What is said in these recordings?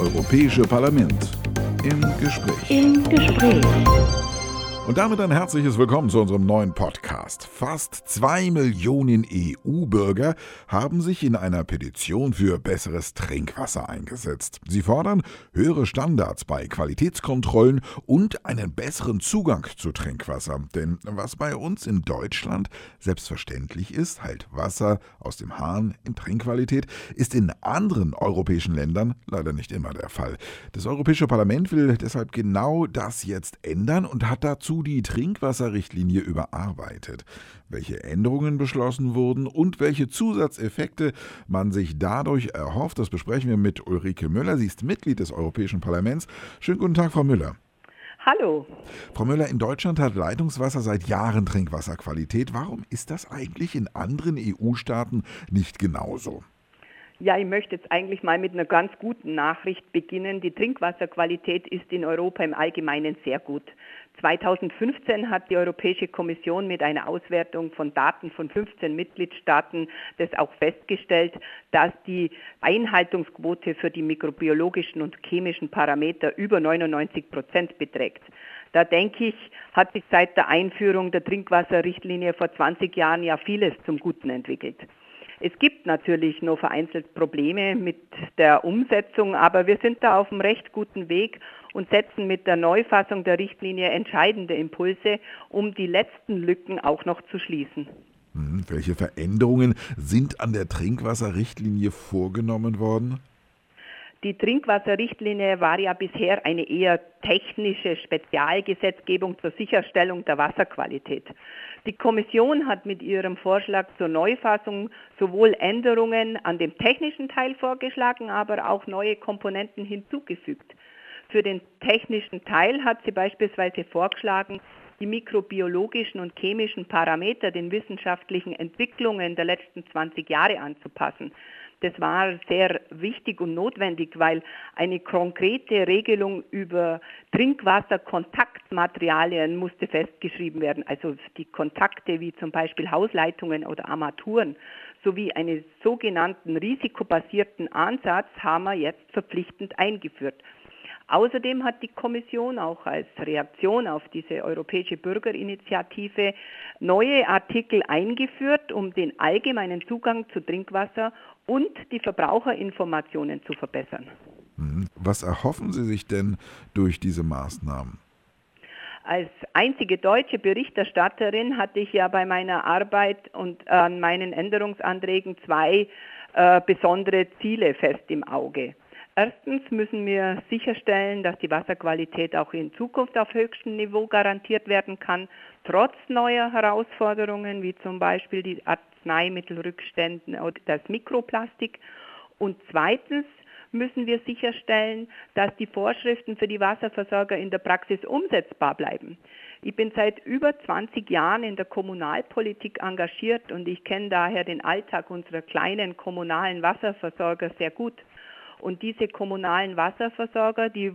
Europäische Parlament im Gespräch. Im Gespräch. Und damit ein herzliches Willkommen zu unserem neuen Podcast. Fast zwei Millionen EU-Bürger haben sich in einer Petition für besseres Trinkwasser eingesetzt. Sie fordern höhere Standards bei Qualitätskontrollen und einen besseren Zugang zu Trinkwasser. Denn was bei uns in Deutschland selbstverständlich ist, halt Wasser aus dem Hahn in Trinkqualität, ist in anderen europäischen Ländern leider nicht immer der Fall. Das Europäische Parlament will deshalb genau das jetzt ändern und hat dazu die Trinkwasserrichtlinie überarbeitet. Welche Änderungen beschlossen wurden und welche Zusatzeffekte man sich dadurch erhofft, das besprechen wir mit Ulrike Müller. Sie ist Mitglied des Europäischen Parlaments. Schönen guten Tag, Frau Müller. Hallo. Frau Müller, in Deutschland hat Leitungswasser seit Jahren Trinkwasserqualität. Warum ist das eigentlich in anderen EU-Staaten nicht genauso? Ja, ich möchte jetzt eigentlich mal mit einer ganz guten Nachricht beginnen. Die Trinkwasserqualität ist in Europa im Allgemeinen sehr gut. 2015 hat die Europäische Kommission mit einer Auswertung von Daten von 15 Mitgliedstaaten das auch festgestellt, dass die Einhaltungsquote für die mikrobiologischen und chemischen Parameter über 99 Prozent beträgt. Da denke ich, hat sich seit der Einführung der Trinkwasserrichtlinie vor 20 Jahren ja vieles zum Guten entwickelt. Es gibt natürlich nur vereinzelt Probleme mit der Umsetzung, aber wir sind da auf einem recht guten Weg und setzen mit der Neufassung der Richtlinie entscheidende Impulse, um die letzten Lücken auch noch zu schließen. Hm, welche Veränderungen sind an der Trinkwasserrichtlinie vorgenommen worden? Die Trinkwasserrichtlinie war ja bisher eine eher technische Spezialgesetzgebung zur Sicherstellung der Wasserqualität. Die Kommission hat mit ihrem Vorschlag zur Neufassung sowohl Änderungen an dem technischen Teil vorgeschlagen, aber auch neue Komponenten hinzugefügt. Für den technischen Teil hat sie beispielsweise vorgeschlagen, die mikrobiologischen und chemischen Parameter den wissenschaftlichen Entwicklungen der letzten 20 Jahre anzupassen. Das war sehr wichtig und notwendig, weil eine konkrete Regelung über Trinkwasserkontaktmaterialien musste festgeschrieben werden, also die Kontakte wie zum Beispiel Hausleitungen oder Armaturen, sowie einen sogenannten risikobasierten Ansatz haben wir jetzt verpflichtend eingeführt. Außerdem hat die Kommission auch als Reaktion auf diese europäische Bürgerinitiative neue Artikel eingeführt, um den allgemeinen Zugang zu Trinkwasser und die Verbraucherinformationen zu verbessern. Was erhoffen Sie sich denn durch diese Maßnahmen? Als einzige deutsche Berichterstatterin hatte ich ja bei meiner Arbeit und an meinen Änderungsanträgen zwei äh, besondere Ziele fest im Auge. Erstens müssen wir sicherstellen, dass die Wasserqualität auch in Zukunft auf höchstem Niveau garantiert werden kann, trotz neuer Herausforderungen wie zum Beispiel die Arzneimittelrückstände oder das Mikroplastik. Und zweitens müssen wir sicherstellen, dass die Vorschriften für die Wasserversorger in der Praxis umsetzbar bleiben. Ich bin seit über 20 Jahren in der Kommunalpolitik engagiert und ich kenne daher den Alltag unserer kleinen kommunalen Wasserversorger sehr gut. Und diese kommunalen Wasserversorger, die,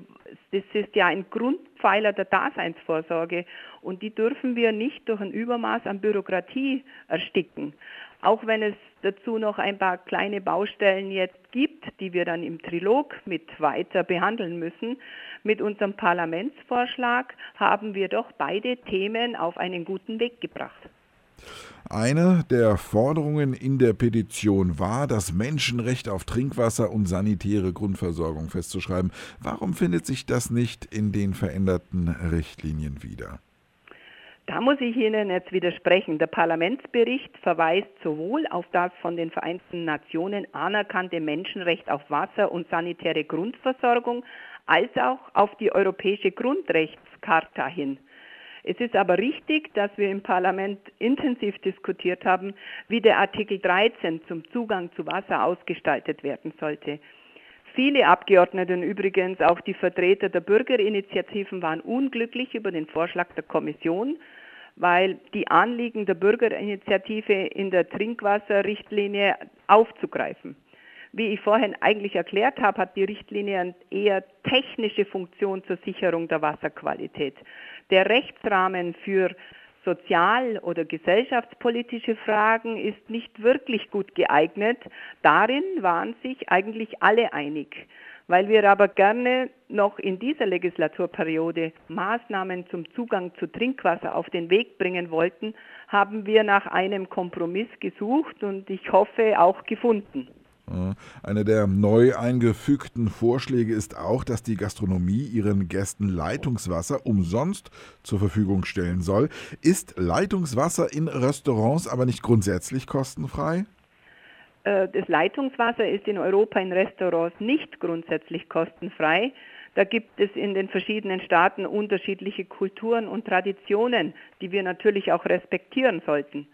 das ist ja ein Grundpfeiler der Daseinsvorsorge und die dürfen wir nicht durch ein Übermaß an Bürokratie ersticken. Auch wenn es dazu noch ein paar kleine Baustellen jetzt gibt, die wir dann im Trilog mit weiter behandeln müssen. Mit unserem Parlamentsvorschlag haben wir doch beide Themen auf einen guten Weg gebracht. Eine der Forderungen in der Petition war, das Menschenrecht auf Trinkwasser und sanitäre Grundversorgung festzuschreiben. Warum findet sich das nicht in den veränderten Richtlinien wieder? Da muss ich Ihnen jetzt widersprechen. Der Parlamentsbericht verweist sowohl auf das von den Vereinten Nationen anerkannte Menschenrecht auf Wasser und sanitäre Grundversorgung als auch auf die Europäische Grundrechtscharta hin. Es ist aber richtig, dass wir im Parlament intensiv diskutiert haben, wie der Artikel 13 zum Zugang zu Wasser ausgestaltet werden sollte. Viele Abgeordnete, übrigens auch die Vertreter der Bürgerinitiativen, waren unglücklich über den Vorschlag der Kommission, weil die Anliegen der Bürgerinitiative in der Trinkwasserrichtlinie aufzugreifen. Wie ich vorhin eigentlich erklärt habe, hat die Richtlinie eine eher technische Funktion zur Sicherung der Wasserqualität. Der Rechtsrahmen für sozial- oder gesellschaftspolitische Fragen ist nicht wirklich gut geeignet. Darin waren sich eigentlich alle einig. Weil wir aber gerne noch in dieser Legislaturperiode Maßnahmen zum Zugang zu Trinkwasser auf den Weg bringen wollten, haben wir nach einem Kompromiss gesucht und ich hoffe auch gefunden. Einer der neu eingefügten Vorschläge ist auch, dass die Gastronomie ihren Gästen Leitungswasser umsonst zur Verfügung stellen soll. Ist Leitungswasser in Restaurants aber nicht grundsätzlich kostenfrei? Äh, das Leitungswasser ist in Europa in Restaurants nicht grundsätzlich kostenfrei. Da gibt es in den verschiedenen Staaten unterschiedliche Kulturen und Traditionen, die wir natürlich auch respektieren sollten.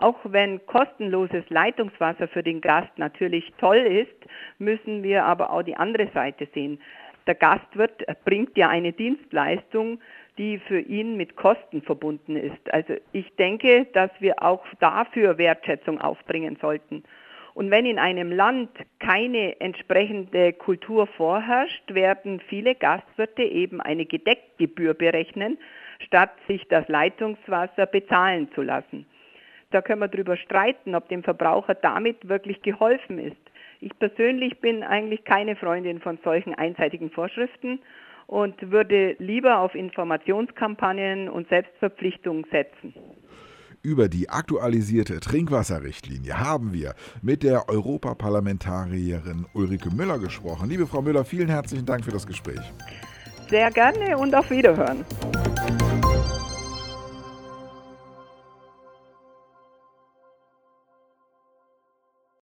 Auch wenn kostenloses Leitungswasser für den Gast natürlich toll ist, müssen wir aber auch die andere Seite sehen. Der Gastwirt bringt ja eine Dienstleistung, die für ihn mit Kosten verbunden ist. Also ich denke, dass wir auch dafür Wertschätzung aufbringen sollten. Und wenn in einem Land keine entsprechende Kultur vorherrscht, werden viele Gastwirte eben eine Gedeckgebühr berechnen, statt sich das Leitungswasser bezahlen zu lassen. Da können wir darüber streiten, ob dem Verbraucher damit wirklich geholfen ist. Ich persönlich bin eigentlich keine Freundin von solchen einseitigen Vorschriften und würde lieber auf Informationskampagnen und Selbstverpflichtungen setzen. Über die aktualisierte Trinkwasserrichtlinie haben wir mit der Europaparlamentarierin Ulrike Müller gesprochen. Liebe Frau Müller, vielen herzlichen Dank für das Gespräch. Sehr gerne und auf Wiederhören.